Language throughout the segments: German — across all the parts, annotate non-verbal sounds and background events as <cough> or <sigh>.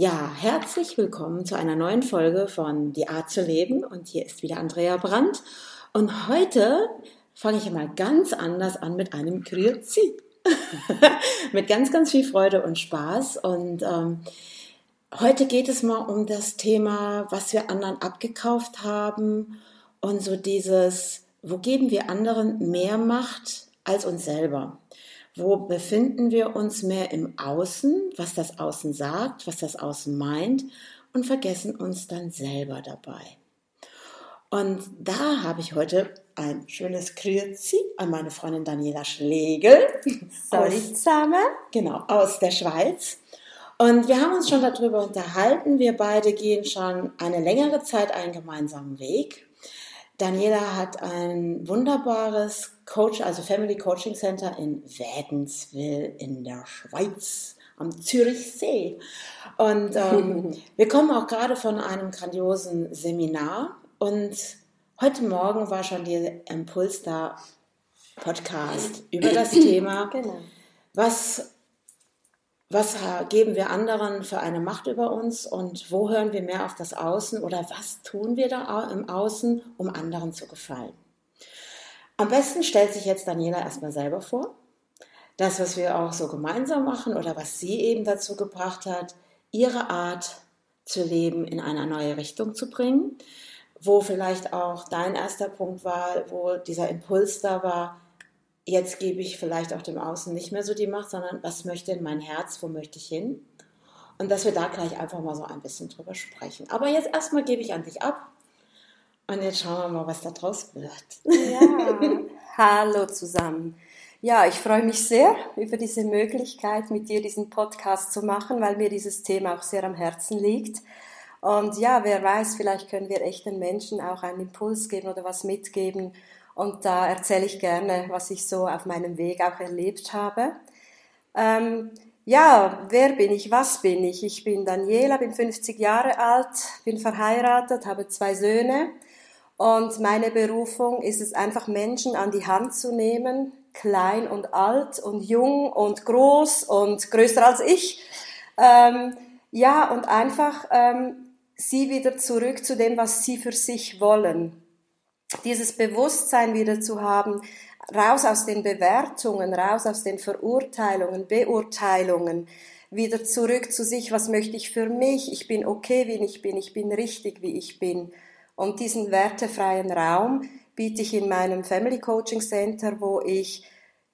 Ja, herzlich willkommen zu einer neuen Folge von Die Art zu leben. Und hier ist wieder Andrea Brandt. Und heute fange ich mal ganz anders an mit einem Grüezi. <laughs> mit ganz, ganz viel Freude und Spaß. Und ähm, heute geht es mal um das Thema, was wir anderen abgekauft haben und so dieses, wo geben wir anderen mehr Macht als uns selber? Wo befinden wir uns mehr im Außen, was das Außen sagt, was das Außen meint und vergessen uns dann selber dabei. Und da habe ich heute ein schönes Grüezi an meine Freundin Daniela Schlegel. <laughs> Solitsame. Genau, aus der Schweiz. Und wir haben uns schon darüber unterhalten. Wir beide gehen schon eine längere Zeit einen gemeinsamen Weg. Daniela hat ein wunderbares Coach, also Family Coaching Center in Wädenswil in der Schweiz am Zürichsee. Und ähm, <laughs> wir kommen auch gerade von einem grandiosen Seminar und heute Morgen war schon der Impuls da Podcast <clears throat> über das Thema, genau. was was geben wir anderen für eine Macht über uns und wo hören wir mehr auf das Außen oder was tun wir da im Außen, um anderen zu gefallen. Am besten stellt sich jetzt Daniela erstmal selber vor. Das, was wir auch so gemeinsam machen oder was sie eben dazu gebracht hat, ihre Art zu leben in eine neue Richtung zu bringen, wo vielleicht auch dein erster Punkt war, wo dieser Impuls da war, jetzt gebe ich vielleicht auch dem Außen nicht mehr so die Macht, sondern was möchte in mein Herz, wo möchte ich hin? Und dass wir da gleich einfach mal so ein bisschen drüber sprechen. Aber jetzt erstmal gebe ich an dich ab. Und jetzt schauen wir mal, was da draus wird. Ja, <laughs> hallo zusammen. Ja, ich freue mich sehr über diese Möglichkeit, mit dir diesen Podcast zu machen, weil mir dieses Thema auch sehr am Herzen liegt. Und ja, wer weiß, vielleicht können wir echten Menschen auch einen Impuls geben oder was mitgeben, und da erzähle ich gerne, was ich so auf meinem Weg auch erlebt habe. Ähm, ja, wer bin ich? Was bin ich? Ich bin Daniela, bin 50 Jahre alt, bin verheiratet, habe zwei Söhne. Und meine Berufung ist es einfach, Menschen an die Hand zu nehmen, klein und alt und jung und groß und größer als ich. Ähm, ja, und einfach ähm, sie wieder zurück zu dem, was sie für sich wollen dieses Bewusstsein wieder zu haben, raus aus den Bewertungen, raus aus den Verurteilungen, Beurteilungen, wieder zurück zu sich, was möchte ich für mich, ich bin okay, wie ich bin, ich bin richtig, wie ich bin. Und diesen wertefreien Raum biete ich in meinem Family Coaching Center, wo ich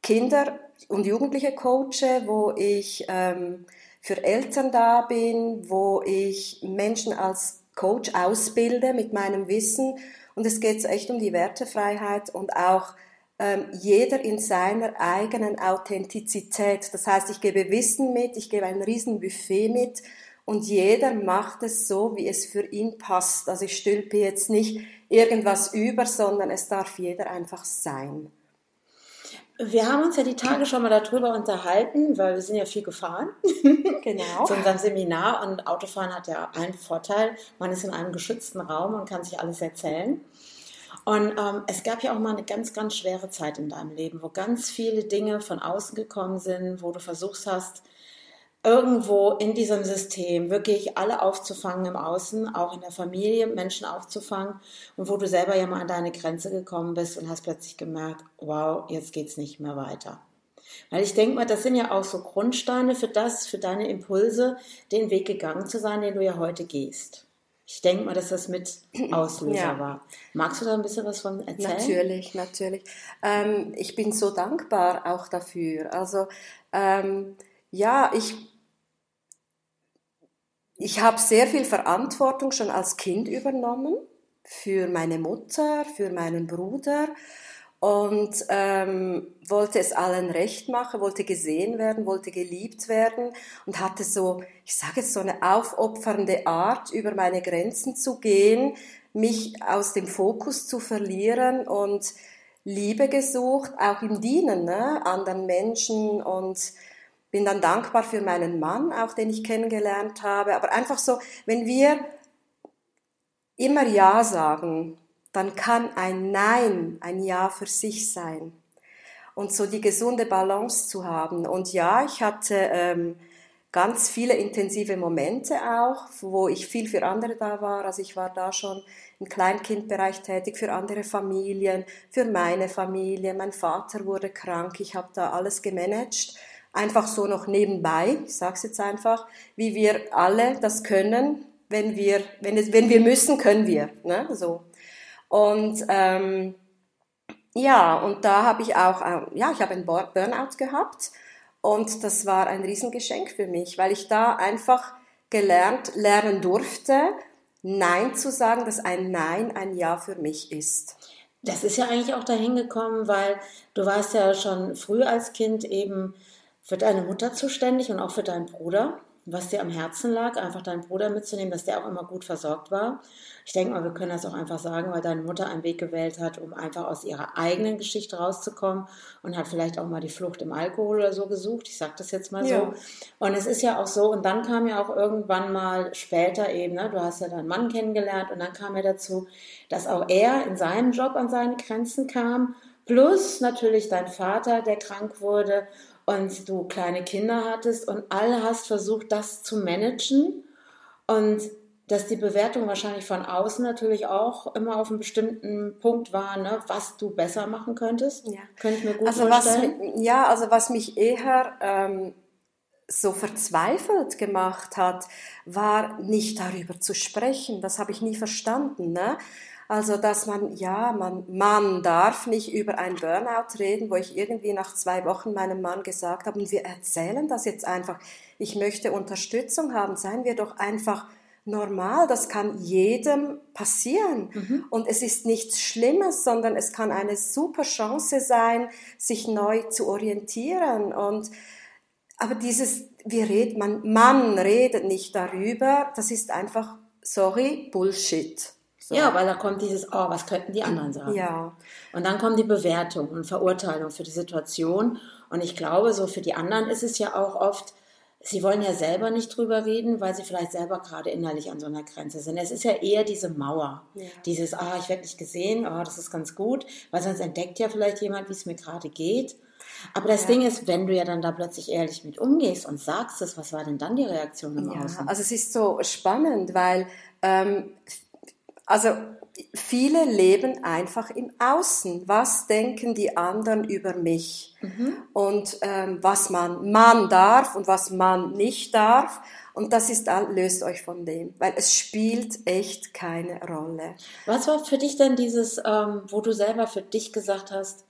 Kinder und Jugendliche coache, wo ich ähm, für Eltern da bin, wo ich Menschen als Coach ausbilde mit meinem Wissen und es geht echt um die Wertefreiheit und auch ähm, jeder in seiner eigenen Authentizität. Das heißt, ich gebe Wissen mit, ich gebe ein Riesenbuffet mit und jeder macht es so, wie es für ihn passt. Also ich stülpe jetzt nicht irgendwas über, sondern es darf jeder einfach sein. Wir haben uns ja die Tage schon mal darüber unterhalten, weil wir sind ja viel gefahren. Genau. <laughs> Zu unserem Seminar und Autofahren hat ja einen Vorteil, man ist in einem geschützten Raum und kann sich alles erzählen. Und ähm, es gab ja auch mal eine ganz, ganz schwere Zeit in deinem Leben, wo ganz viele Dinge von außen gekommen sind, wo du versucht hast, irgendwo in diesem System wirklich alle aufzufangen im Außen, auch in der Familie Menschen aufzufangen und wo du selber ja mal an deine Grenze gekommen bist und hast plötzlich gemerkt, wow, jetzt geht's nicht mehr weiter. Weil ich denke mal, das sind ja auch so Grundsteine für das, für deine Impulse, den Weg gegangen zu sein, den du ja heute gehst. Ich denke mal, dass das mit <clears throat> Auslöser ja. war. Magst du da ein bisschen was von erzählen? Natürlich, natürlich. Ähm, ich bin so dankbar auch dafür. Also ähm, ja, ich ich habe sehr viel Verantwortung schon als Kind übernommen für meine Mutter, für meinen Bruder und ähm, wollte es allen recht machen, wollte gesehen werden, wollte geliebt werden und hatte so, ich sage jetzt so eine aufopfernde Art, über meine Grenzen zu gehen, mich aus dem Fokus zu verlieren und Liebe gesucht, auch im Dienen, ne, anderen Menschen und bin dann dankbar für meinen Mann, auch den ich kennengelernt habe. Aber einfach so, wenn wir immer Ja sagen, dann kann ein Nein ein Ja für sich sein. Und so die gesunde Balance zu haben. Und ja, ich hatte ähm, ganz viele intensive Momente auch, wo ich viel für andere da war. Also ich war da schon im Kleinkindbereich tätig für andere Familien, für meine Familie. Mein Vater wurde krank, ich habe da alles gemanagt. Einfach so noch nebenbei, ich sage es jetzt einfach, wie wir alle das können, wenn wir, wenn, es, wenn wir müssen, können wir. Ne? So. Und ähm, ja, und da habe ich auch, äh, ja, ich habe einen Burnout gehabt und das war ein Riesengeschenk für mich, weil ich da einfach gelernt, lernen durfte, Nein zu sagen, dass ein Nein ein Ja für mich ist. Das ist ja eigentlich auch dahin gekommen, weil du warst ja schon früh als Kind eben für deine Mutter zuständig und auch für deinen Bruder was dir am Herzen lag, einfach deinen Bruder mitzunehmen, dass der auch immer gut versorgt war. Ich denke mal, wir können das auch einfach sagen, weil deine Mutter einen Weg gewählt hat, um einfach aus ihrer eigenen Geschichte rauszukommen und hat vielleicht auch mal die Flucht im Alkohol oder so gesucht. Ich sage das jetzt mal ja. so. Und es ist ja auch so, und dann kam ja auch irgendwann mal später eben, ne, du hast ja deinen Mann kennengelernt und dann kam ja dazu, dass auch er in seinem Job an seine Grenzen kam, plus natürlich dein Vater, der krank wurde und du kleine Kinder hattest und alle hast versucht, das zu managen und dass die Bewertung wahrscheinlich von außen natürlich auch immer auf einem bestimmten Punkt war, ne, was du besser machen könntest. Ja. Könnte ich mir gut also vorstellen. Was, ja, also was mich eher ähm, so verzweifelt gemacht hat, war nicht darüber zu sprechen. Das habe ich nie verstanden. Ne? Also, dass man, ja, man, man darf nicht über ein Burnout reden, wo ich irgendwie nach zwei Wochen meinem Mann gesagt habe, und wir erzählen das jetzt einfach. Ich möchte Unterstützung haben. Seien wir doch einfach normal. Das kann jedem passieren. Mhm. Und es ist nichts Schlimmes, sondern es kann eine super Chance sein, sich neu zu orientieren. Und, aber dieses, wir reden, man, man redet nicht darüber. Das ist einfach, sorry, Bullshit. So. Ja, weil da kommt dieses, oh, was könnten die anderen sagen? Ja. Und dann kommt die Bewertung und Verurteilung für die Situation. Und ich glaube, so für die anderen ist es ja auch oft, sie wollen ja selber nicht drüber reden, weil sie vielleicht selber gerade innerlich an so einer Grenze sind. Es ist ja eher diese Mauer. Ja. Dieses, ah, ich werde nicht gesehen, oh, das ist ganz gut, weil sonst entdeckt ja vielleicht jemand, wie es mir gerade geht. Aber das ja. Ding ist, wenn du ja dann da plötzlich ehrlich mit umgehst und sagst es, was war denn dann die Reaktion im ja, Außen? Also es ist so spannend, weil ähm, also viele leben einfach im Außen. Was denken die anderen über mich? Mhm. Und ähm, was man, man darf und was man nicht darf. Und das ist, löst euch von dem, weil es spielt echt keine Rolle. Was war für dich denn dieses, ähm, wo du selber für dich gesagt hast,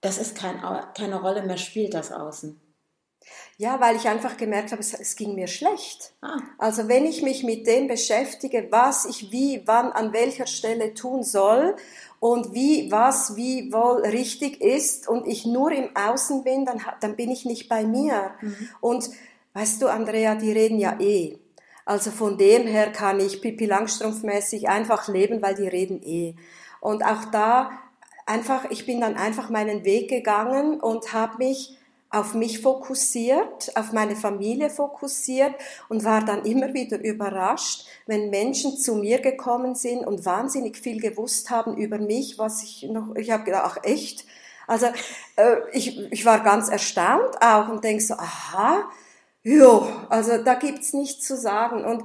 das ist kein, keine Rolle mehr spielt, das Außen? Ja, weil ich einfach gemerkt habe, es, es ging mir schlecht. Ah. Also wenn ich mich mit dem beschäftige, was ich wie, wann, an welcher Stelle tun soll und wie, was, wie wohl richtig ist und ich nur im Außen bin, dann, dann bin ich nicht bei mir. Mhm. Und weißt du, Andrea, die reden ja eh. Also von dem her kann ich Pipi Langstrumpfmäßig einfach leben, weil die reden eh. Und auch da einfach, ich bin dann einfach meinen Weg gegangen und habe mich auf mich fokussiert, auf meine Familie fokussiert und war dann immer wieder überrascht, wenn Menschen zu mir gekommen sind und wahnsinnig viel gewusst haben über mich, was ich noch, ich habe gedacht, ach echt? Also äh, ich, ich war ganz erstaunt auch und denk so, aha, ja, also da gibt's nichts zu sagen und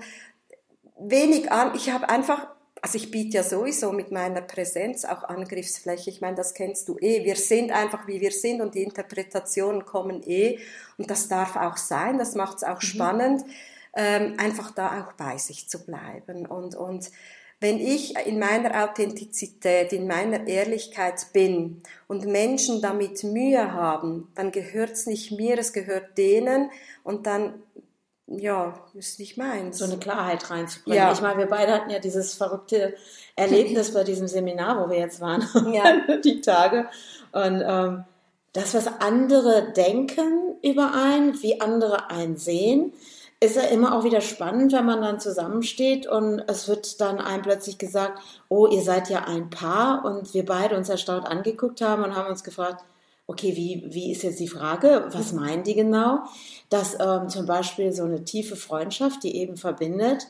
wenig an, ich habe einfach also ich biete ja sowieso mit meiner Präsenz auch Angriffsfläche. Ich meine, das kennst du eh. Wir sind einfach, wie wir sind und die Interpretationen kommen eh. Und das darf auch sein, das macht es auch mhm. spannend, ähm, einfach da auch bei sich zu bleiben. Und, und wenn ich in meiner Authentizität, in meiner Ehrlichkeit bin und Menschen damit Mühe haben, dann gehört es nicht mir, es gehört denen und dann ja, ist nicht meins. So eine Klarheit reinzubringen. Ja. Ich meine, wir beide hatten ja dieses verrückte Erlebnis bei diesem Seminar, wo wir jetzt waren, <laughs> ja. die Tage. Und ähm, das, was andere denken über einen, wie andere einen sehen, ist ja immer auch wieder spannend, wenn man dann zusammensteht und es wird dann einem plötzlich gesagt, oh, ihr seid ja ein Paar und wir beide uns erstaunt angeguckt haben und haben uns gefragt, okay, wie, wie ist jetzt die Frage, was meinen die genau? Dass ähm, zum Beispiel so eine tiefe Freundschaft, die eben verbindet,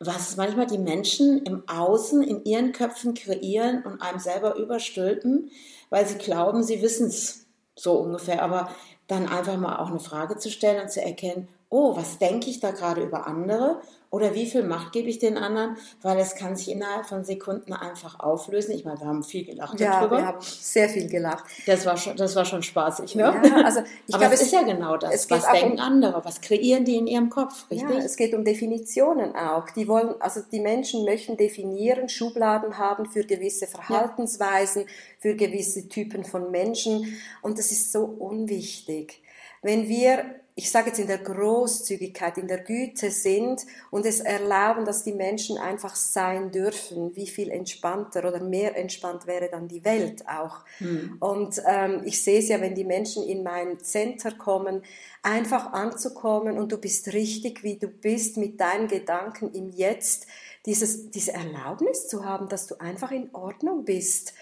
was manchmal die Menschen im Außen in ihren Köpfen kreieren und einem selber überstülpen, weil sie glauben, sie wissen es so ungefähr. Aber dann einfach mal auch eine Frage zu stellen und zu erkennen, oh, was denke ich da gerade über andere oder wie viel Macht gebe ich den anderen, weil es kann sich innerhalb von Sekunden einfach auflösen. Ich meine, wir haben viel gelacht ja, darüber. wir haben sehr viel gelacht. Das war schon, das war schon spaßig, ne? Ja, also ich <laughs> Aber glaube, es ist ja genau das. Was denken um, andere? Was kreieren die in ihrem Kopf, richtig? Ja, es geht um Definitionen auch. Die wollen, also die Menschen möchten definieren, Schubladen haben für gewisse Verhaltensweisen, ja. für gewisse Typen von Menschen und das ist so unwichtig. Wenn wir ich sage jetzt in der Großzügigkeit, in der Güte sind und es erlauben, dass die Menschen einfach sein dürfen, wie viel entspannter oder mehr entspannt wäre dann die Welt auch. Mhm. Und ähm, ich sehe es ja, wenn die Menschen in mein Center kommen, einfach anzukommen und du bist richtig, wie du bist, mit deinen Gedanken im Jetzt, dieses, diese Erlaubnis zu haben, dass du einfach in Ordnung bist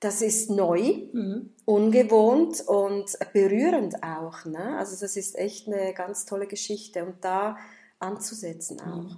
das ist neu, mhm. ungewohnt und berührend auch. Ne? Also das ist echt eine ganz tolle Geschichte und da anzusetzen auch. Mhm.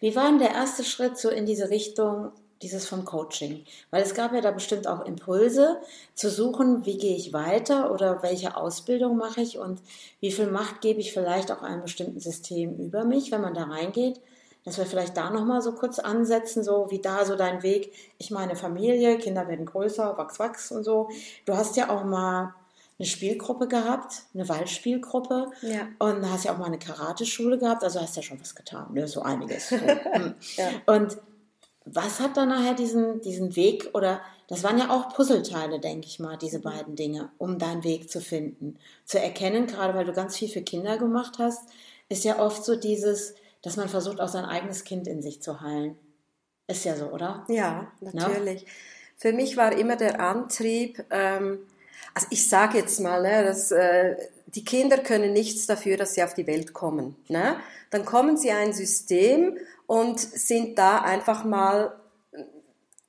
Wie war denn der erste Schritt so in diese Richtung, dieses vom Coaching? Weil es gab ja da bestimmt auch Impulse zu suchen, wie gehe ich weiter oder welche Ausbildung mache ich und wie viel Macht gebe ich vielleicht auch einem bestimmten System über mich, wenn man da reingeht dass wir vielleicht da nochmal so kurz ansetzen, so wie da so dein Weg. Ich meine Familie, Kinder werden größer, wachs, wachs und so. Du hast ja auch mal eine Spielgruppe gehabt, eine Waldspielgruppe ja. und hast ja auch mal eine Karateschule gehabt, also hast ja schon was getan, ne? so einiges. <laughs> Hm. ja. Und was hat dann nachher diesen, diesen Weg oder das waren ja auch Puzzleteile, denke ich mal, diese beiden Dinge, um deinen Weg zu finden. Zu erkennen, gerade weil du ganz viel für Kinder gemacht hast, ist ja oft so dieses, dass man versucht, auch sein eigenes Kind in sich zu heilen. Ist ja so, oder? Ja, natürlich. No? Für mich war immer der Antrieb, ähm, also ich sage jetzt mal, ne, dass äh, die Kinder können nichts dafür, dass sie auf die Welt kommen. Ne? Dann kommen sie in ein System und sind da einfach mal,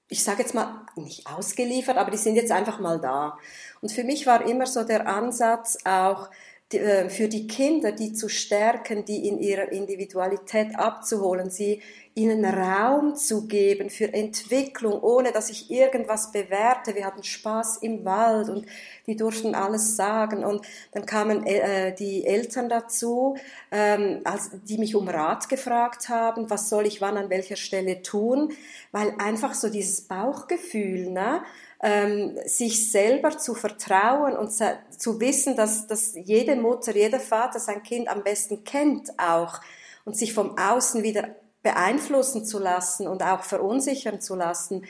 ich sage jetzt mal, nicht ausgeliefert, aber die sind jetzt einfach mal da. Und für mich war immer so der Ansatz auch, für die Kinder, die zu stärken, die in ihrer Individualität abzuholen, sie ihnen Raum zu geben für Entwicklung, ohne dass ich irgendwas bewerte. Wir hatten Spaß im Wald und die durften alles sagen. Und dann kamen äh, die Eltern dazu, ähm, als, die mich um Rat gefragt haben, was soll ich wann an welcher Stelle tun, weil einfach so dieses Bauchgefühl, ne? Ähm, sich selber zu vertrauen und zu wissen, dass, dass jede Mutter, jeder Vater sein Kind am besten kennt auch und sich vom Außen wieder beeinflussen zu lassen und auch verunsichern zu lassen.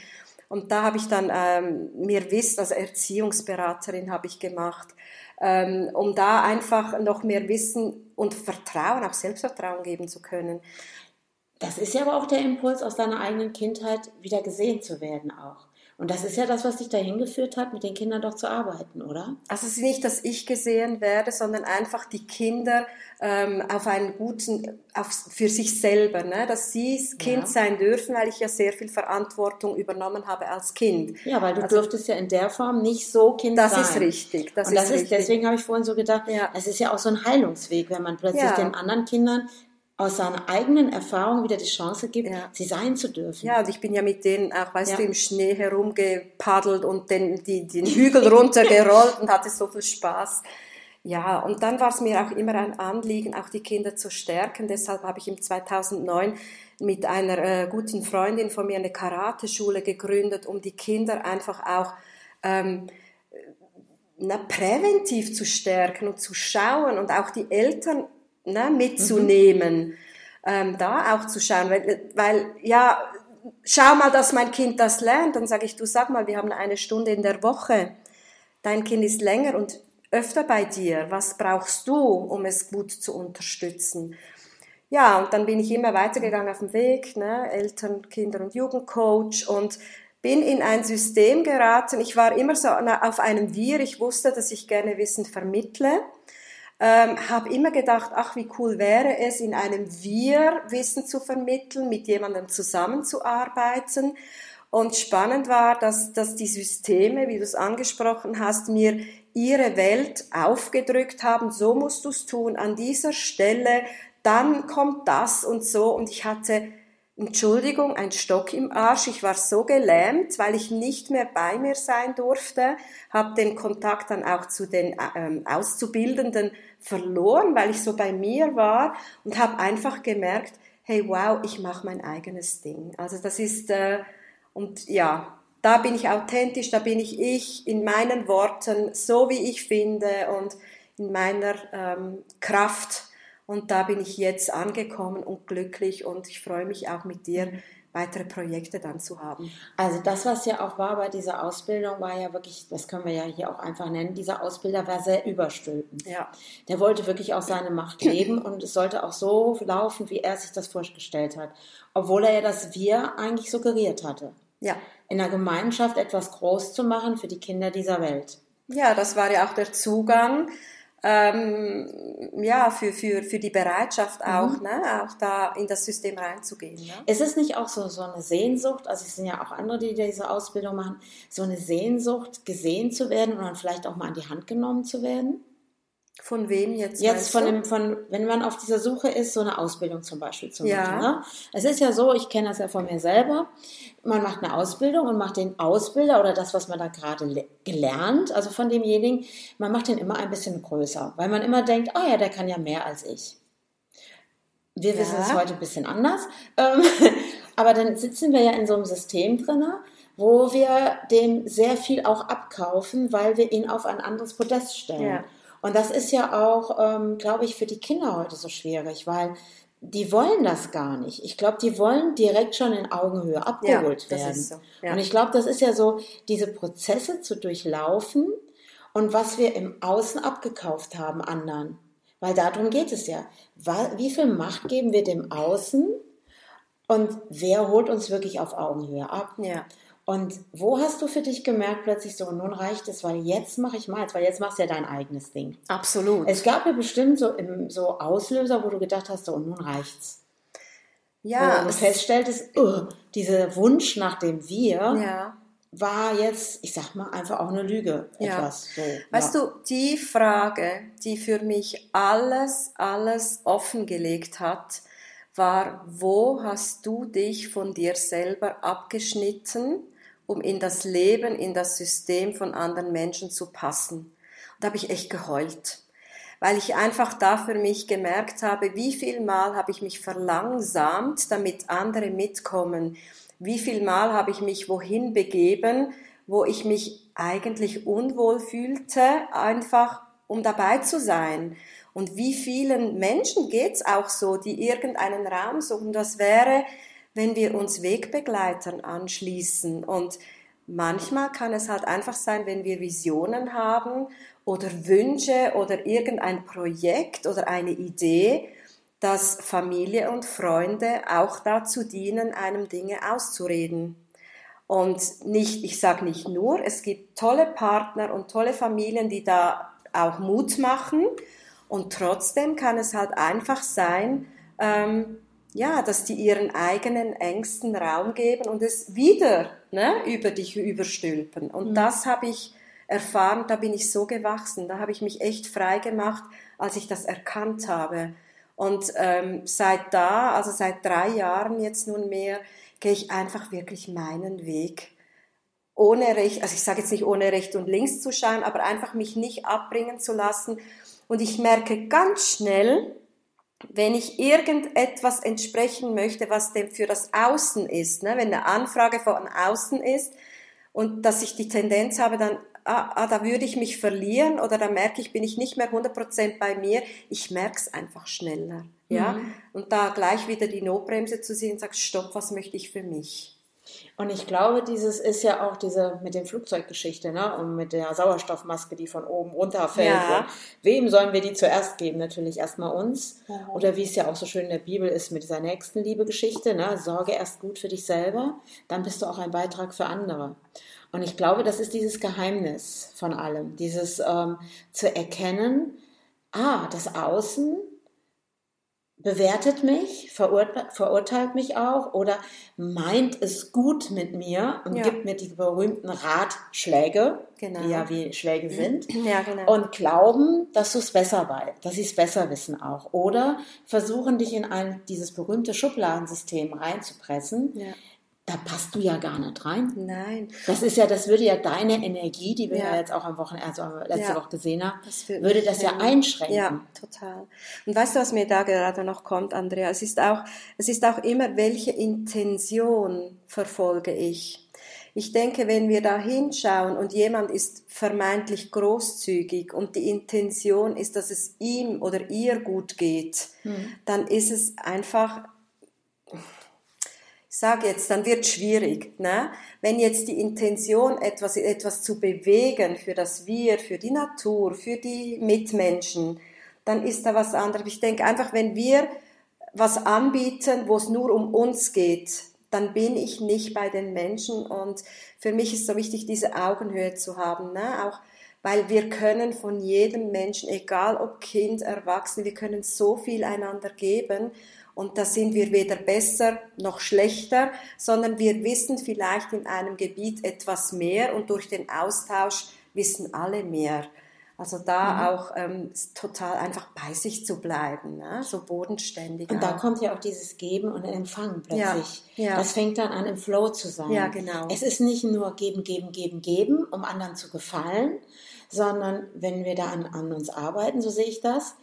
Und da habe ich dann ähm, mir Wissen, als Erziehungsberaterin habe ich gemacht, ähm, um da einfach noch mehr Wissen und Vertrauen, auch Selbstvertrauen geben zu können. Das ist ja aber auch der Impuls aus deiner eigenen Kindheit, wieder gesehen zu werden auch. Und das ist ja das, was dich dahin geführt hat, mit den Kindern doch zu arbeiten, oder? Also es ist nicht, dass ich gesehen werde, sondern einfach die Kinder ähm, auf einen guten, auf, für sich selber, ne? dass sie Kind ja. sein dürfen, weil ich ja sehr viel Verantwortung übernommen habe als Kind. Ja, weil du also, durftest ja in der Form nicht so Kind das sein. Das ist richtig. Das Und das ist, richtig. deswegen habe ich vorhin so gedacht, ja. es ist ja auch so ein Heilungsweg, wenn man plötzlich ja. den anderen Kindern aus seiner eigenen Erfahrung wieder die Chance gibt, ja. sie sein zu dürfen. Ja, und ich bin ja mit denen auch, weißt ja. du, im Schnee herumgepaddelt und den, die, den <laughs> Hügel runtergerollt und hatte so viel Spaß. Ja, und dann war es mir auch immer ein Anliegen, auch die Kinder zu stärken. Deshalb habe ich im 2009 mit einer äh, guten Freundin von mir eine Karateschule gegründet, um die Kinder einfach auch ähm, na, präventiv zu stärken und zu schauen und auch die Eltern ne, mitzunehmen, mhm. ähm, da auch zu schauen, weil, weil ja, schau mal, dass mein Kind das lernt. Dann sage ich, du sag mal, wir haben eine Stunde in der Woche. Dein Kind ist länger und öfter bei dir. Was brauchst du, um es gut zu unterstützen? Ja, und dann bin ich immer weitergegangen auf dem Weg, ne? Eltern, Kinder- und Jugendcoach und bin in ein System geraten. Ich war immer so auf einem Wir. Ich wusste, dass ich gerne Wissen vermittle ähm, habe immer gedacht, ach, wie cool wäre es, in einem Wir Wissen zu vermitteln, mit jemandem zusammenzuarbeiten. Und spannend war, dass, dass die Systeme, wie du es angesprochen hast, mir ihre Welt aufgedrückt haben, so musst du es tun, an dieser Stelle, dann kommt das und so. Und ich hatte Entschuldigung, ein Stock im Arsch. Ich war so gelähmt, weil ich nicht mehr bei mir sein durfte, habe den Kontakt dann auch zu den ähm, Auszubildenden verloren, weil ich so bei mir war und habe einfach gemerkt, hey, wow, ich mache mein eigenes Ding. Also das ist, äh, und ja, da bin ich authentisch, da bin ich ich in meinen Worten, so wie ich finde und in meiner ähm, Kraft und da bin ich jetzt angekommen und glücklich und ich freue mich auch mit dir weitere Projekte dann zu haben. Also das, was ja auch war bei dieser Ausbildung, war ja wirklich, das können wir ja hier auch einfach nennen, dieser Ausbilder war sehr überstülpend. Ja. Der wollte wirklich auch seine Macht leben <laughs> und es sollte auch so laufen, wie er sich das vorgestellt hat. Obwohl er ja das Wir eigentlich suggeriert hatte. Ja. In der Gemeinschaft etwas groß zu machen für die Kinder dieser Welt. Ja, das war ja auch der Zugang ähm, ja, für, für, für die Bereitschaft auch, mhm. ne, auch da in das System reinzugehen. Ne? Ist es nicht auch so, so eine Sehnsucht, also es sind ja auch andere, die diese Ausbildung machen, so eine Sehnsucht, gesehen zu werden und dann vielleicht auch mal an die Hand genommen zu werden? Von wem jetzt? Jetzt von dem, von, wenn man auf dieser Suche ist, so eine Ausbildung zum Beispiel zu machen. Ja. Ne? Es ist ja so, ich kenne das ja von mir selber. Man macht eine Ausbildung und macht den Ausbilder oder das, was man da gerade gelernt, also von demjenigen, man macht den immer ein bisschen größer, weil man immer denkt, oh ja, der kann ja mehr als ich. Wir ja. wissen es heute ein bisschen anders. Ähm, <laughs> aber dann sitzen wir ja in so einem System drin, wo wir dem sehr viel auch abkaufen, weil wir ihn auf ein anderes Podest stellen. Ja. Und das ist ja auch, ähm, glaube ich, für die Kinder heute so schwierig, weil die wollen das gar nicht. Ich glaube, die wollen direkt schon in Augenhöhe abgeholt ja, werden. So. Ja. Und ich glaube, das ist ja so, diese Prozesse zu durchlaufen und was wir im Außen abgekauft haben anderen. Weil darum geht es ja. Wie viel Macht geben wir dem Außen und wer holt uns wirklich auf Augenhöhe ab? Ja. Und wo hast du für dich gemerkt plötzlich so, nun reicht es, weil jetzt mache ich meins, weil jetzt machst du ja dein eigenes Ding. Absolut. Es gab ja bestimmt so, so Auslöser, wo du gedacht hast, so, nun reicht's. Ja. Wo du feststelltest, uh, dieser Wunsch nach dem Wir ja. war jetzt, ich sag mal, einfach auch eine Lüge. Ja. Etwas, so, weißt ja. du, die Frage, die für mich alles, alles offengelegt hat, war, wo hast du dich von dir selber abgeschnitten? Um in das Leben, in das System von anderen Menschen zu passen. Und da habe ich echt geheult, weil ich einfach da für mich gemerkt habe, wie viel Mal habe ich mich verlangsamt, damit andere mitkommen. Wie viel Mal habe ich mich wohin begeben, wo ich mich eigentlich unwohl fühlte, einfach um dabei zu sein. Und wie vielen Menschen geht's auch so, die irgendeinen Raum suchen. Das wäre wenn wir uns Wegbegleitern anschließen. Und manchmal kann es halt einfach sein, wenn wir Visionen haben oder Wünsche oder irgendein Projekt oder eine Idee, dass Familie und Freunde auch dazu dienen, einem Dinge auszureden. Und nicht, ich sage nicht nur, es gibt tolle Partner und tolle Familien, die da auch Mut machen. Und trotzdem kann es halt einfach sein, ähm, ja, dass die ihren eigenen Ängsten Raum geben und es wieder ne, über dich überstülpen. Und mhm. das habe ich erfahren, da bin ich so gewachsen, da habe ich mich echt frei gemacht, als ich das erkannt habe. Und ähm, seit da, also seit drei Jahren jetzt nunmehr, gehe ich einfach wirklich meinen Weg. Ohne Recht, also ich sage jetzt nicht ohne Recht und links zu schauen, aber einfach mich nicht abbringen zu lassen. Und ich merke ganz schnell, wenn ich irgendetwas entsprechen möchte, was dem für das Außen ist, ne, wenn eine Anfrage von außen ist und dass ich die Tendenz habe, dann, ah, ah, da würde ich mich verlieren oder da merke ich, bin ich nicht mehr 100% bei mir, ich merke es einfach schneller. Ja? Mhm. Und da gleich wieder die Notbremse zu sehen und sagst, stopp, was möchte ich für mich? Und ich glaube, dieses ist ja auch diese mit den Flugzeuggeschichte, ne? Und mit der Sauerstoffmaske, die von oben runterfällt. Ja. Wem sollen wir die zuerst geben? Natürlich erstmal uns. Ja. Oder wie es ja auch so schön in der Bibel ist mit dieser Nächstenliebe-Geschichte, ne? Sorge erst gut für dich selber, dann bist du auch ein Beitrag für andere. Und ich glaube, das ist dieses Geheimnis von allem. Dieses ähm, zu erkennen, ah, das Außen bewertet mich, verurteilt, verurteilt mich auch oder meint es gut mit mir und ja. gibt mir die berühmten Ratschläge, genau. die ja wie Schläge sind, <clears throat> ja, genau. und glauben, dass du es besser weißt, dass sie es besser wissen auch. Oder versuchen dich in ein dieses berühmte Schubladensystem reinzupressen. Ja da passt du ja gar nicht rein. Nein. Das ist ja, das würde ja deine Energie, die wir ja, ja jetzt auch am Wochenende, also letzte ja. Woche gesehen haben, das würde das ja einschränken. Ja, total. Und weißt du, was mir da gerade noch kommt, Andrea? Es ist auch, es ist auch immer, welche Intention verfolge ich? Ich denke, wenn wir da hinschauen und jemand ist vermeintlich großzügig und die Intention ist, dass es ihm oder ihr gut geht, hm. dann ist es einfach sage jetzt, dann wird schwierig. Ne? Wenn jetzt die Intention, etwas, etwas zu bewegen für das Wir, für die Natur, für die Mitmenschen, dann ist da was anderes. Ich denke einfach, wenn wir was anbieten, wo es nur um uns geht, dann bin ich nicht bei den Menschen. Und für mich ist so wichtig, diese Augenhöhe zu haben. Ne? Auch weil wir können von jedem Menschen, egal ob Kind, Erwachsene, wir können so viel einander geben. Und da sind wir weder besser noch schlechter, sondern wir wissen vielleicht in einem Gebiet etwas mehr und durch den Austausch wissen alle mehr. Also da mhm. auch ähm, total einfach bei sich zu bleiben, ne? so bodenständig. Und auch. da kommt ja auch dieses Geben und Empfangen plötzlich. Ja, ja. Das fängt dann an, im Flow zu sein. Ja, genau. Es ist nicht nur geben, geben, geben, geben, um anderen zu gefallen, sondern wenn wir da an, an uns arbeiten, so sehe ich das,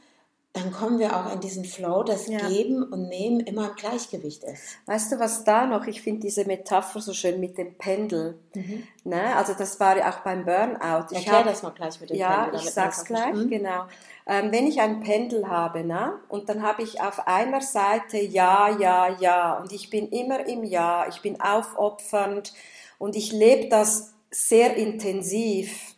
dann kommen wir auch in diesen Flow, dass ja. Geben und Nehmen immer im Gleichgewicht ist. Weißt du, was da noch? Ich finde diese Metapher so schön mit dem Pendel. Mhm. Ne? Also das war ja auch beim Burnout. Ich Erklär hab, das mal gleich mit dem ja, Pendel. Ja, ich sag's gleich, mhm. genau. Ähm, wenn ich ein Pendel habe, ne? und dann habe ich auf einer Seite Ja, Ja, Ja, und ich bin immer im Ja, ich bin aufopfernd und ich lebe das sehr intensiv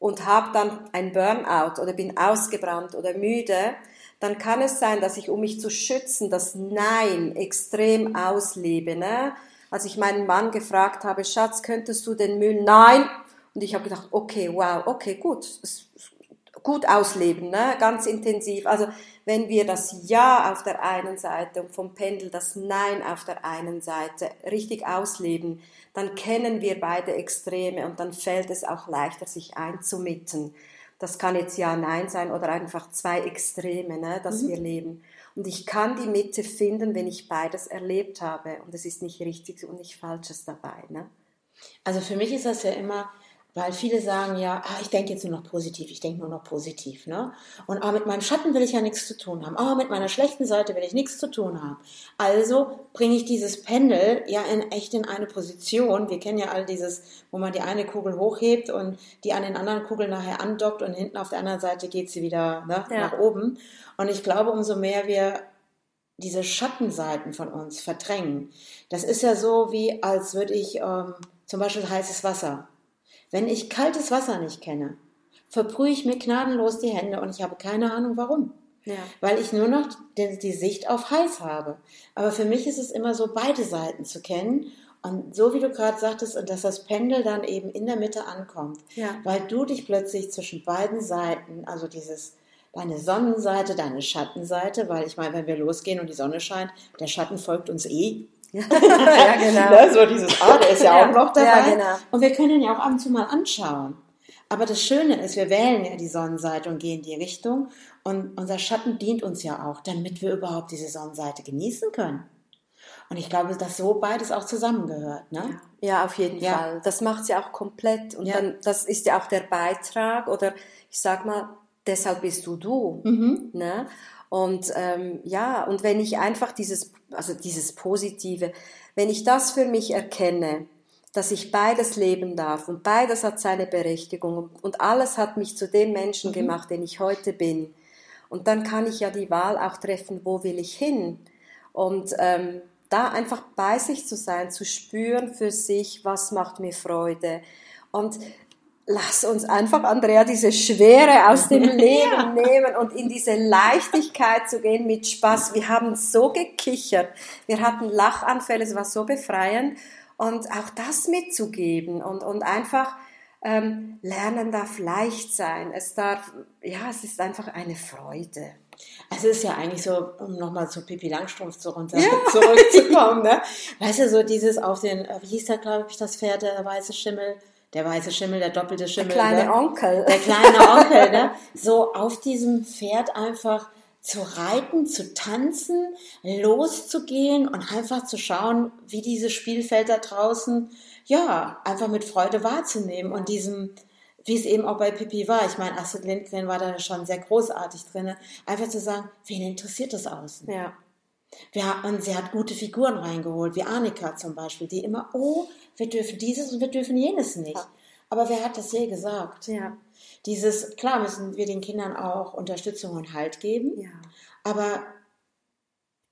und habe dann ein Burnout oder bin ausgebrannt oder müde, dann kann es sein, dass ich, um mich zu schützen, das Nein extrem auslebe. Ne? Als ich meinen Mann gefragt habe, Schatz, könntest du den Müll? Nein. Und ich habe gedacht, okay, wow, okay, gut, gut ausleben, ne? ganz intensiv. Also wenn wir das Ja auf der einen Seite und vom Pendel das Nein auf der einen Seite richtig ausleben, dann kennen wir beide Extreme und dann fällt es auch leichter, sich einzumitten. Das kann jetzt Ja, Nein sein oder einfach zwei Extreme, ne, dass mhm. wir leben. Und ich kann die Mitte finden, wenn ich beides erlebt habe. Und es ist nicht richtig und nicht Falsches dabei. Ne? Also für mich ist das ja immer weil viele sagen ja, ah, ich denke jetzt nur noch positiv, ich denke nur noch positiv. Ne? Und ah, mit meinem Schatten will ich ja nichts zu tun haben. Ah, mit meiner schlechten Seite will ich nichts zu tun haben. Also bringe ich dieses Pendel ja in, echt in eine Position. Wir kennen ja all dieses, wo man die eine Kugel hochhebt und die an den anderen Kugeln nachher andockt und hinten auf der anderen Seite geht sie wieder ne, ja. nach oben. Und ich glaube, umso mehr wir diese Schattenseiten von uns verdrängen, das ist ja so wie, als würde ich ähm, zum Beispiel heißes Wasser wenn ich kaltes Wasser nicht kenne, verbrühe ich mir gnadenlos die Hände und ich habe keine Ahnung warum. Ja. Weil ich nur noch die, die Sicht auf heiß habe. Aber für mich ist es immer so, beide Seiten zu kennen und so wie du gerade sagtest, und dass das Pendel dann eben in der Mitte ankommt, ja. weil du dich plötzlich zwischen beiden Seiten, also dieses deine Sonnenseite, deine Schattenseite, weil ich meine, wenn wir losgehen und die Sonne scheint, der Schatten folgt uns eh <laughs> ja, genau. <laughs> ne, so dieses A, der ist ja, auch noch dabei. Ja, genau. Und wir können ihn ja auch ab und zu mal anschauen. Aber das Schöne ist, wir wählen ja die Sonnenseite und gehen in die Richtung. Und unser Schatten dient uns ja auch, damit wir überhaupt diese Sonnenseite genießen können. Und ich glaube, dass so beides auch zusammengehört. Ne? Ja, auf jeden ja. Fall. Das macht es ja auch komplett. Und ja. dann, das ist ja auch der Beitrag oder ich sag mal, deshalb bist du du. Mhm. Ne? Und ähm, ja, und wenn ich einfach dieses, also dieses Positive, wenn ich das für mich erkenne, dass ich beides leben darf und beides hat seine Berechtigung und alles hat mich zu dem Menschen mhm. gemacht, den ich heute bin. Und dann kann ich ja die Wahl auch treffen, wo will ich hin? Und ähm, da einfach bei sich zu sein, zu spüren für sich, was macht mir Freude. Und lass uns einfach, Andrea, diese Schwere aus dem <laughs> Leben ja. nehmen und in diese Leichtigkeit zu gehen mit Spaß. Wir haben so gekichert, wir hatten Lachanfälle, es war so befreiend und auch das mitzugeben und, und einfach ähm, lernen darf leicht sein. Es darf, ja, es ist einfach eine Freude. Also es ist ja eigentlich so, um nochmal zu Pipi Langstrumpf zu runter ja. <laughs> zurückzukommen, ne? Weißt du, so dieses auf den, wie hieß da, glaube ich, das Pferd, der weiße Schimmel, der weiße Schimmel, der doppelte Schimmel. Der kleine ne? Onkel. Der kleine Onkel, ne? <laughs> So auf diesem Pferd einfach zu reiten, zu tanzen, loszugehen und einfach zu schauen, wie dieses Spielfeld da draußen, ja, einfach mit Freude wahrzunehmen und diesem, wie es eben auch bei Pippi war. Ich meine, Astrid Lindgren war da schon sehr großartig drin. Einfach zu sagen, wen interessiert das außen? Ja. Ja, und sie hat gute Figuren reingeholt, wie Annika zum Beispiel, die immer, oh, wir dürfen dieses und wir dürfen jenes nicht. Ja. Aber wer hat das je gesagt? Ja. Dieses, klar müssen wir den Kindern auch Unterstützung und Halt geben, ja. aber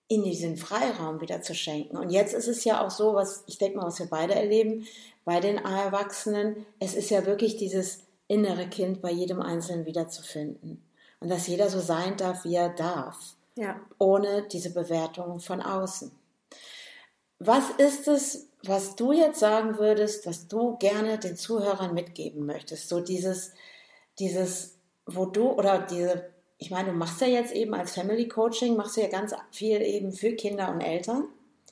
in diesen Freiraum wieder zu schenken. Und jetzt ist es ja auch so, was ich denke mal, was wir beide erleben bei den Erwachsenen, es ist ja wirklich dieses innere Kind bei jedem Einzelnen wiederzufinden. Und dass jeder so sein darf, wie er darf. Ja. Ohne diese Bewertung von außen. Was ist es, was du jetzt sagen würdest, was du gerne den Zuhörern mitgeben möchtest? So dieses, dieses, wo du oder diese, ich meine, du machst ja jetzt eben als Family Coaching, machst du ja ganz viel eben für Kinder und Eltern.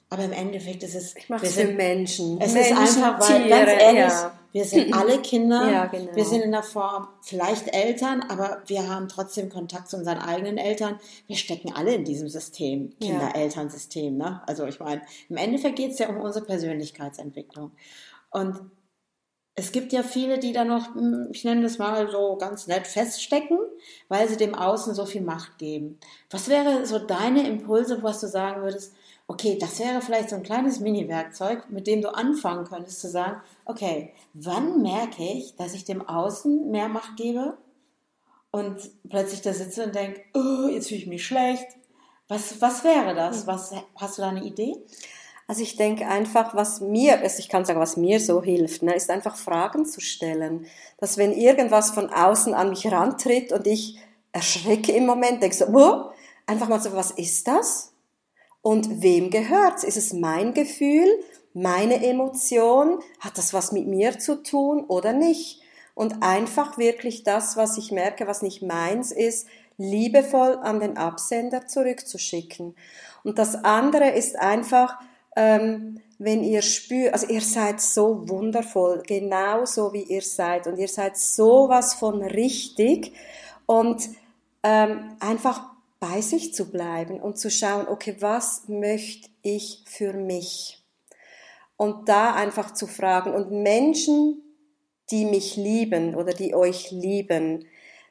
Aber im Endeffekt ist es. Ich mache es für Menschen. Es Menschen, ist einfach, weil Tiere, ganz ehrlich, ja. Wir sind alle Kinder. Ja, genau. Wir sind in der Form vielleicht Eltern, aber wir haben trotzdem Kontakt zu unseren eigenen Eltern. Wir stecken alle in diesem System, Kinder-Elternsystem. Ne? Also ich meine, im Endeffekt geht es ja um unsere Persönlichkeitsentwicklung. Und es gibt ja viele, die da noch, hm, ich nenne das mal so ganz nett, feststecken, weil sie dem Außen so viel Macht geben. Was wäre so deine Impulse, was du sagen würdest, okay, das wäre vielleicht so ein kleines Mini-Werkzeug, mit dem du anfangen könntest zu sagen, okay, wann merke ich, dass ich dem Außen mehr Macht gebe und plötzlich da sitze und denke, oh, jetzt fühle ich mich schlecht. Was, was wäre das? Hm. Was, hast du da eine Idee? Also ich denke einfach, was mir, also ich kann sagen, was mir so hilft, ne, ist einfach Fragen zu stellen. Dass wenn irgendwas von außen an mich rantritt und ich erschrecke im Moment, denke so, oh, einfach mal so, was ist das? Und wem gehört's? Ist es mein Gefühl, meine Emotion? Hat das was mit mir zu tun oder nicht? Und einfach wirklich das, was ich merke, was nicht meins ist, liebevoll an den Absender zurückzuschicken. Und das andere ist einfach, ähm, wenn ihr spürt, also ihr seid so wundervoll, genauso wie ihr seid und ihr seid sowas von richtig und ähm, einfach bei sich zu bleiben und zu schauen, okay, was möchte ich für mich? Und da einfach zu fragen und Menschen, die mich lieben oder die euch lieben,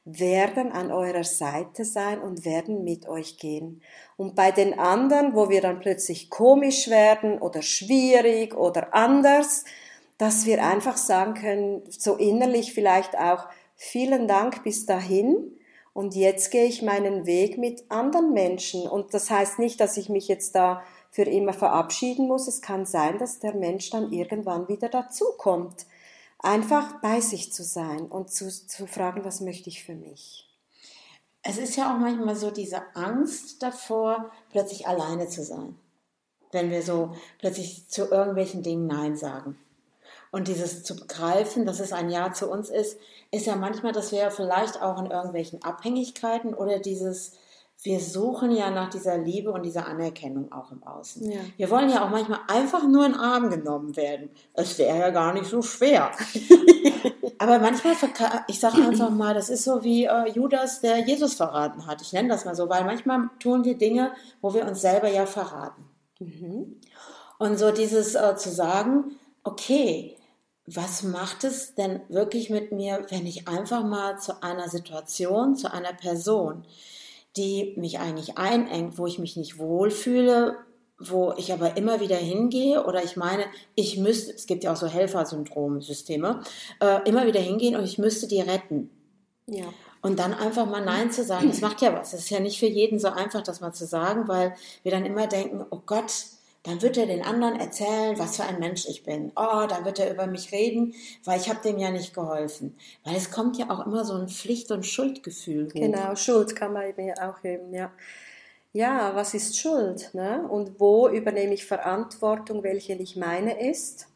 werden an eurer Seite sein und werden mit euch gehen. Und bei den anderen, wo wir dann plötzlich komisch werden oder schwierig oder anders, dass wir einfach sagen können, so innerlich vielleicht auch, vielen Dank bis dahin. Und jetzt gehe ich meinen Weg mit anderen Menschen. Und das heißt nicht, dass ich mich jetzt da für immer verabschieden muss. Es kann sein, dass der Mensch dann irgendwann wieder dazukommt einfach bei sich zu sein und zu, zu fragen, was möchte ich für mich. Es ist ja auch manchmal so diese Angst davor, plötzlich alleine zu sein. Wenn wir so plötzlich zu irgendwelchen Dingen Nein sagen. Und dieses zu begreifen, dass es ein Ja zu uns ist, ist ja manchmal, dass wir vielleicht auch in irgendwelchen Abhängigkeiten oder dieses, wir suchen ja nach dieser Liebe und dieser Anerkennung auch im Außen. Ja. Wir wollen ja auch manchmal einfach nur in den Arm genommen werden. Es wäre ja gar nicht so schwer. <laughs> Aber manchmal, ich sage einfach mal, das ist so wie äh, Judas, der Jesus verraten hat. Ich nenne das mal so, weil manchmal tun wir Dinge, wo wir uns selber ja verraten. Mhm. Und so dieses äh, zu sagen, okay, was macht es denn wirklich mit mir, wenn ich einfach mal zu einer Situation, zu einer Person, die mich eigentlich einengt, wo ich mich nicht wohlfühle, wo ich aber immer wieder hingehe oder ich meine, ich müsste, es gibt ja auch so Helfersyndrom-Systeme, äh, immer wieder hingehen und ich müsste die retten. Ja. Und dann einfach mal Nein zu sagen, das macht ja was. Es ist ja nicht für jeden so einfach, das mal zu sagen, weil wir dann immer denken, oh Gott, dann wird er den anderen erzählen, was für ein Mensch ich bin. Oh, dann wird er über mich reden, weil ich habe dem ja nicht geholfen. Weil es kommt ja auch immer so ein Pflicht- und Schuldgefühl hoch. Genau, Schuld kann man eben auch eben, ja. Ja, was ist Schuld? Ne? Und wo übernehme ich Verantwortung, welche nicht meine ist?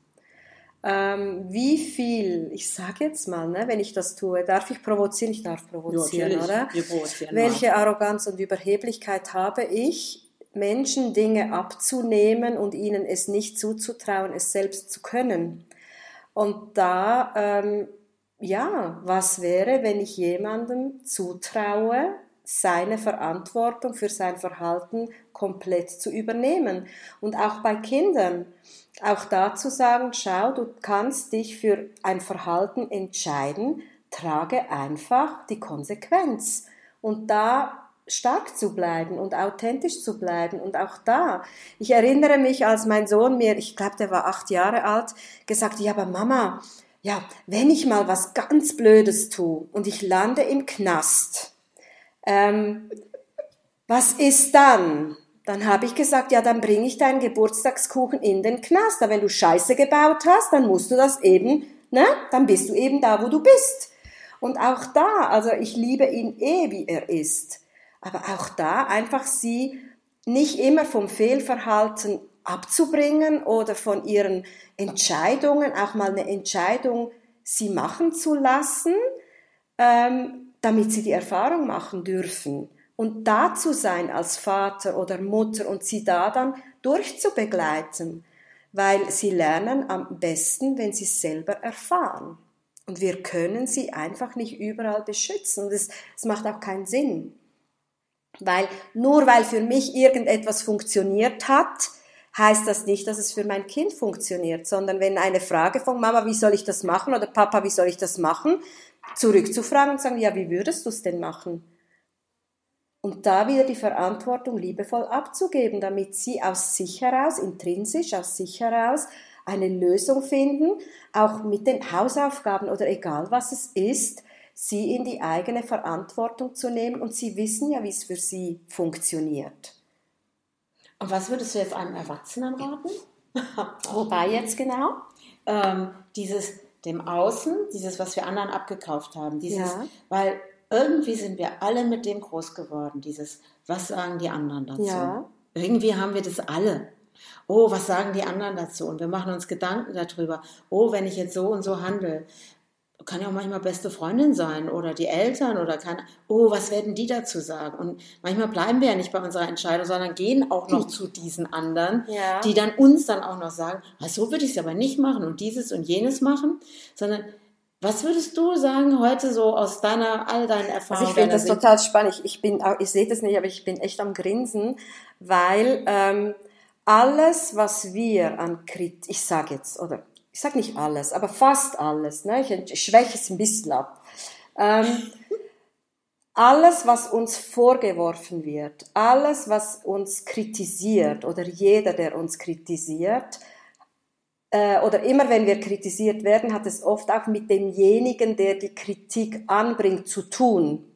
ähm, wie viel, ich sage jetzt mal, ne, wenn ich das tue, darf ich provozieren? Ich darf provozieren, Ja, oder? Wir provozieren Welche Arroganz und Überheblichkeit habe ich, Menschen Dinge abzunehmen und ihnen es nicht zuzutrauen, es selbst zu können? Und da, ähm, ja, was wäre, wenn ich jemandem zutraue, seine Verantwortung für sein Verhalten komplett zu übernehmen? Und auch bei Kindern, auch da zu sagen, schau, du kannst dich für ein Verhalten entscheiden, trage einfach die Konsequenz. Und da stark zu bleiben und authentisch zu bleiben. Und auch da, ich erinnere mich, als mein Sohn mir, ich glaube, der war acht Jahre alt, gesagt, ja, aber Mama, ja, wenn ich mal was ganz Blödes tue und ich lande im Knast, ähm, was ist dann? Dann habe ich gesagt, ja, dann bringe ich deinen Geburtstagskuchen in den Knast. Aber wenn du Scheiße gebaut hast, dann musst du das eben, ne? Dann bist du eben da, wo du bist. Und auch da, also ich liebe ihn eh, wie er ist. Aber auch da einfach sie nicht immer vom Fehlverhalten abzubringen oder von ihren Entscheidungen, auch mal eine Entscheidung sie machen zu lassen, ähm, damit sie die Erfahrung machen dürfen. Und da zu sein als Vater oder Mutter und sie da dann durchzubegleiten, weil sie lernen am besten, wenn sie es selber erfahren. Und wir können sie einfach nicht überall beschützen. Das, das macht auch keinen Sinn. Weil nur weil für mich irgendetwas funktioniert hat, heißt das nicht, dass es für mein Kind funktioniert, sondern wenn eine Frage von Mama, wie soll ich das machen? Oder Papa, wie soll ich das machen, zurückzufragen und sagen, ja, wie würdest du es denn machen? Und da wieder die Verantwortung liebevoll abzugeben, damit sie aus sich heraus, intrinsisch aus sich heraus, eine Lösung finden, auch mit den Hausaufgaben oder egal was es ist, sie in die eigene Verantwortung zu nehmen und sie wissen ja, wie es für sie funktioniert. Und was würdest du jetzt einem Erwachsenen raten? <laughs> Wobei jetzt genau? Ähm, dieses dem Außen, dieses, was wir anderen abgekauft haben, dieses, Ja. weil irgendwie sind wir alle mit dem groß geworden, dieses, was sagen die anderen dazu? Ja. Irgendwie haben wir das alle. Oh, was sagen die anderen dazu? Und wir machen uns Gedanken darüber. Oh, wenn ich jetzt so und so handle, kann ja auch manchmal beste Freundin sein oder die Eltern oder keine. Oh, was werden die dazu sagen? Und manchmal bleiben wir ja nicht bei unserer Entscheidung, sondern gehen auch noch zu diesen anderen, Ja. die dann uns dann auch noch sagen, "Ah, so würde ich es aber nicht machen und dieses und jenes machen, sondern was würdest du sagen heute so aus deiner all deinen Erfahrungen? Also ich finde das Sicht- total spannend. Ich, bin, ich sehe das nicht, aber ich bin echt am Grinsen, weil ähm, alles, was wir an Kritik, ich sage jetzt, oder ich sage nicht alles, aber fast alles, ne? ich, schwäche es ein bisschen ab. Ähm, alles, was uns vorgeworfen wird, alles, was uns kritisiert oder jeder, der uns kritisiert, äh, oder immer wenn wir kritisiert werden, hat es oft auch mit demjenigen, der die Kritik anbringt, zu tun.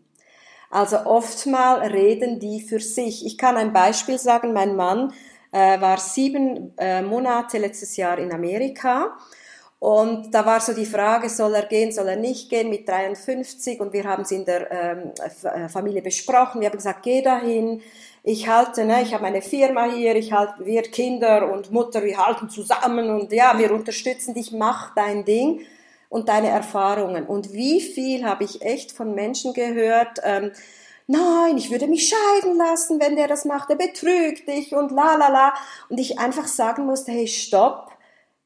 Also oftmal reden die für sich. Ich kann ein Beispiel sagen. Mein Mann äh, war sieben äh, Monate letztes Jahr in Amerika. Und da war so die Frage, soll er gehen, soll er nicht gehen mit 53? Und wir haben es in der ähm, äh, Familie besprochen. Wir haben gesagt, geh dahin. Ich halte, ne, ich habe eine Firma hier, ich halte, wir Kinder und Mutter, wir halten zusammen und ja, wir unterstützen dich, mach dein Ding und deine Erfahrungen. Und wie viel habe ich echt von Menschen gehört, ähm, nein, ich würde mich scheiden lassen, wenn der das macht, der betrügt dich und la la la. Und ich einfach sagen musste, hey, stopp,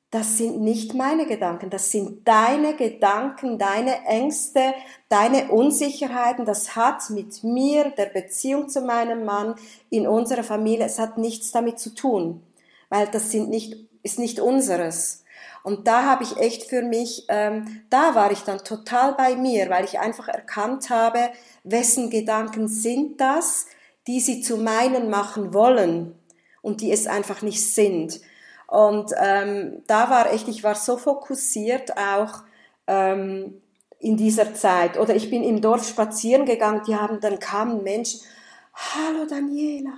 das sind nicht meine Gedanken, das sind deine Gedanken, deine Ängste, deine Unsicherheiten. Das hat mit mir, der Beziehung zu meinem Mann, in unserer Familie, es hat nichts damit zu tun, weil das sind nicht, ist nicht unseres. Und da habe ich echt für mich, ähm, da war ich dann total bei mir, weil ich einfach erkannt habe, wessen Gedanken sind das, die sie zu meinen machen wollen und die es einfach nicht sind. Und ähm, da war echt, ich war so fokussiert auch ähm, in dieser Zeit. Oder ich bin im Dorf spazieren gegangen, die haben, dann kamen Menschen, hallo Daniela,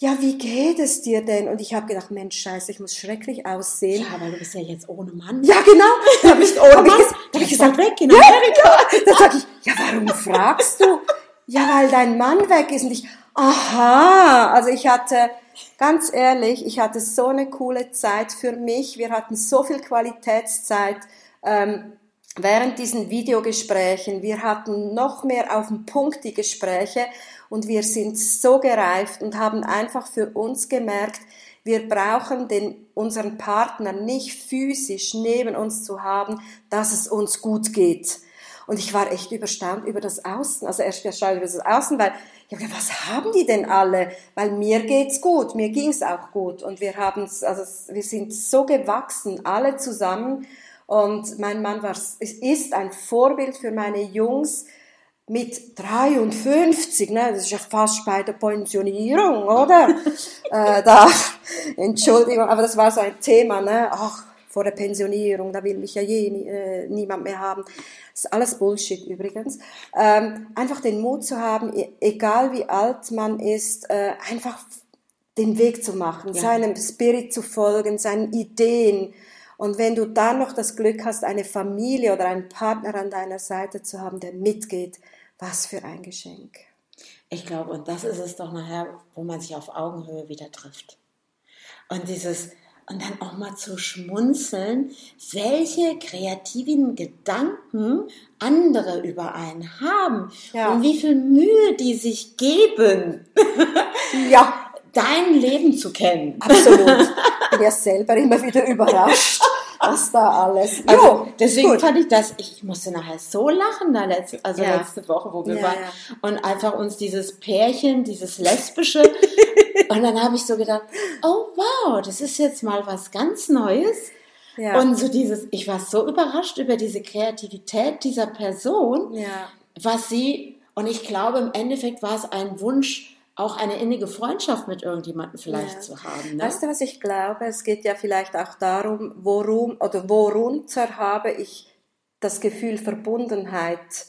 ja, wie geht es dir denn? Und ich habe gedacht, Mensch, scheiße, ich muss schrecklich aussehen. Ja, weil du bist ja jetzt ohne Mann. Ja, genau. <laughs> Da habe ich, oh, hab ich, ges- hab ich gesagt, weg in Amerika. ja. Dann sag ich, ja, warum fragst du? Ja, weil dein Mann weg ist. Und ich, Aha, also ich hatte, ganz ehrlich, ich hatte so eine coole Zeit für mich. Wir hatten so viel Qualitätszeit ähm, während diesen Videogesprächen. Wir hatten noch mehr auf den Punkt die Gespräche und wir sind so gereift und haben einfach für uns gemerkt, wir brauchen den, unseren Partner nicht physisch neben uns zu haben, dass es uns gut geht. Und ich war echt überstaunt über das Außen, also erst erstaunt über das Außen, weil ich habe was haben die denn alle? Weil mir geht's gut, mir ging's auch gut und wir haben, also wir sind so gewachsen, alle zusammen. Und mein Mann war, ist ein Vorbild für meine Jungs, mit 53, ne, das ist ja fast bei der Pensionierung, oder? <laughs> äh, da, Entschuldigung, aber das war so ein Thema, ne, ach, vor der Pensionierung, da will mich ja je äh, niemand mehr haben. Das ist alles Bullshit übrigens. Ähm, einfach den Mut zu haben, e-, egal wie alt man ist, äh, einfach den Weg zu machen, ja. seinem Spirit zu folgen, seinen Ideen. Und wenn du dann noch das Glück hast, eine Familie oder einen Partner an deiner Seite zu haben, der mitgeht, was für ein Geschenk. Ich glaube, und das ist es doch nachher, wo man sich auf Augenhöhe wieder trifft. Und dieses, und dann auch mal zu schmunzeln, welche kreativen Gedanken andere über einen haben ja. und wie viel Mühe die sich geben, <laughs> ja. dein Leben zu kennen. Absolut. Ich bin ja selber immer wieder überrascht was da alles. Also jo, deswegen gut. fand ich das, ich musste nachher so lachen da letzte, also ja. letzte Woche, wo wir ja, waren. Und einfach uns dieses Pärchen, dieses lesbische. <laughs> und dann habe ich so gedacht, oh wow, das ist jetzt mal was ganz Neues. Ja. Und so dieses, ich war so überrascht über diese Kreativität dieser Person, ja. was sie, und ich glaube im Endeffekt war es ein Wunsch, auch eine innige Freundschaft mit irgendjemandem vielleicht ja. zu haben. Ne? Weißt du, was ich glaube? Es geht ja vielleicht auch darum, worum oder worunter habe ich das Gefühl Verbundenheit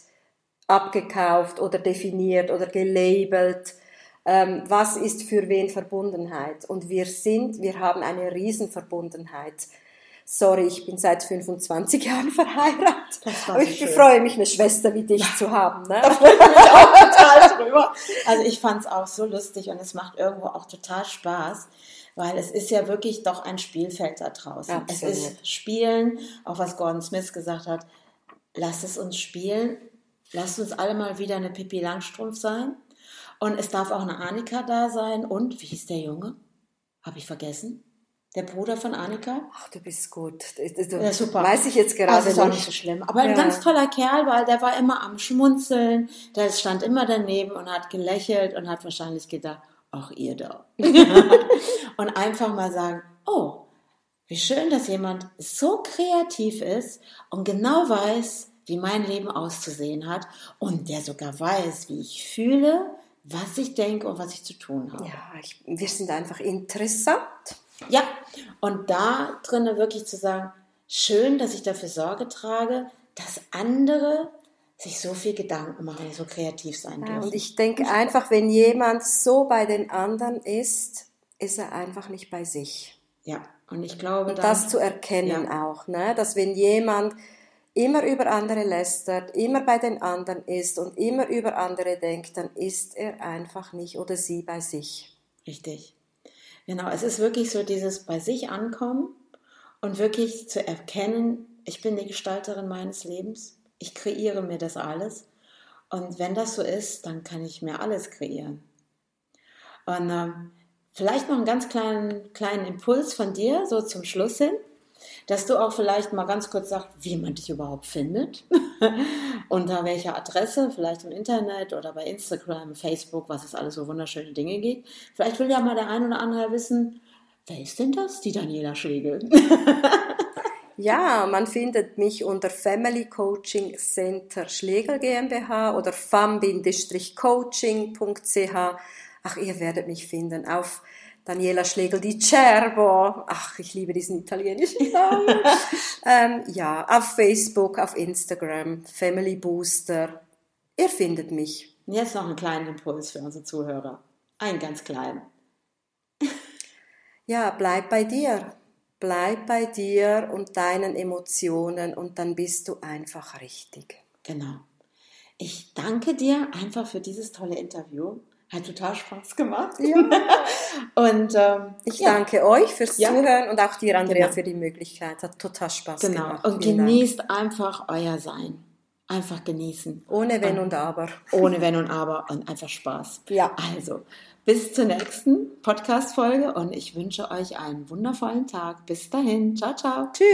abgekauft oder definiert oder gelabelt. Ähm, was ist für wen Verbundenheit? Und wir sind, wir haben eine Riesenverbundenheit sorry, ich bin seit 25 Jahren verheiratet. Aber ich schön. freue mich, eine Schwester wie dich zu haben. Ne? <laughs> Da freue ich mich auch total drüber. Also ich fand es auch so lustig und es macht irgendwo auch total Spaß, weil es ist ja wirklich doch ein Spielfeld da draußen. Absolut. Es ist Spielen, auch was Gordon Smith gesagt hat, lasst es uns spielen, lasst uns alle mal wieder eine Pippi Langstrumpf sein. Und es darf auch eine Annika da sein. Und, wie hieß der Junge? Habe ich vergessen? Der Bruder von Annika. Ach, du bist gut. Das, ja, super. Weiß ich jetzt gerade also, nicht. nicht so schlimm. Aber ja. ein ganz toller Kerl, weil der war immer am Schmunzeln. Der stand immer daneben und hat gelächelt und hat wahrscheinlich gedacht, ach, ihr da. <laughs> und einfach mal sagen, oh, wie schön, dass jemand so kreativ ist und genau weiß, wie mein Leben auszusehen hat und der sogar weiß, wie ich fühle, was ich denke und was ich zu tun habe. Ja, ich, wir sind einfach interessant. Ja, und da drinnen wirklich zu sagen, schön, dass ich dafür Sorge trage, dass andere sich so viel Gedanken machen, so kreativ sein dürfen. Ja, und ich denke einfach, wenn jemand so bei den anderen ist, ist er einfach nicht bei sich. Ja, und ich glaube, und dann, das zu erkennen ja. auch, ne? dass wenn jemand immer über andere lästert, immer bei den anderen ist und immer über andere denkt, dann ist er einfach nicht oder sie bei sich. Richtig. Genau, es ist wirklich so dieses bei sich ankommen und wirklich zu erkennen, ich bin die Gestalterin meines Lebens, ich kreiere mir das alles. Und wenn das so ist, dann kann ich mir alles kreieren. Und äh, vielleicht noch einen ganz kleinen, kleinen Impuls von dir, so zum Schluss hin dass du auch vielleicht mal ganz kurz sagst, wie man dich überhaupt findet, <laughs> <laughs> unter welcher Adresse, vielleicht im Internet oder bei Instagram, Facebook, was es alles so wunderschöne Dinge gibt. Vielleicht will ja mal der ein oder andere wissen, wer ist denn das, die Daniela Schlegel? <laughs> Ja, man findet mich unter Family Coaching Center Schlegel GmbH oder fam-coaching.ch. Ach, ihr werdet mich finden auf Daniela Schlegel di Cervo. Ach, ich liebe diesen italienischen Namen. <laughs> ähm, ja, auf Facebook, auf Instagram, Family Booster. Ihr findet mich. Jetzt noch einen kleinen Impuls für unsere Zuhörer. Ein ganz kleinen. ja, bleib bei dir. Bleib bei dir und deinen Emotionen und dann bist du einfach richtig. Genau. Ich danke dir einfach für dieses tolle Interview Hat total Spaß gemacht. Ja. <laughs> Und ähm, Ich ja, danke euch fürs Ja. Zuhören und auch dir, Andrea, Genau. für die Möglichkeit. Hat total Spaß genau. gemacht. Und Vielen Dank. genießt einfach euer Sein. Einfach genießen. Ohne Wenn und Aber. Ohne <laughs> Wenn und Aber und einfach Spaß. Ja. Also, bis zur nächsten Podcast-Folge und ich wünsche euch einen wundervollen Tag. Bis dahin. Ciao, ciao. Tschüss.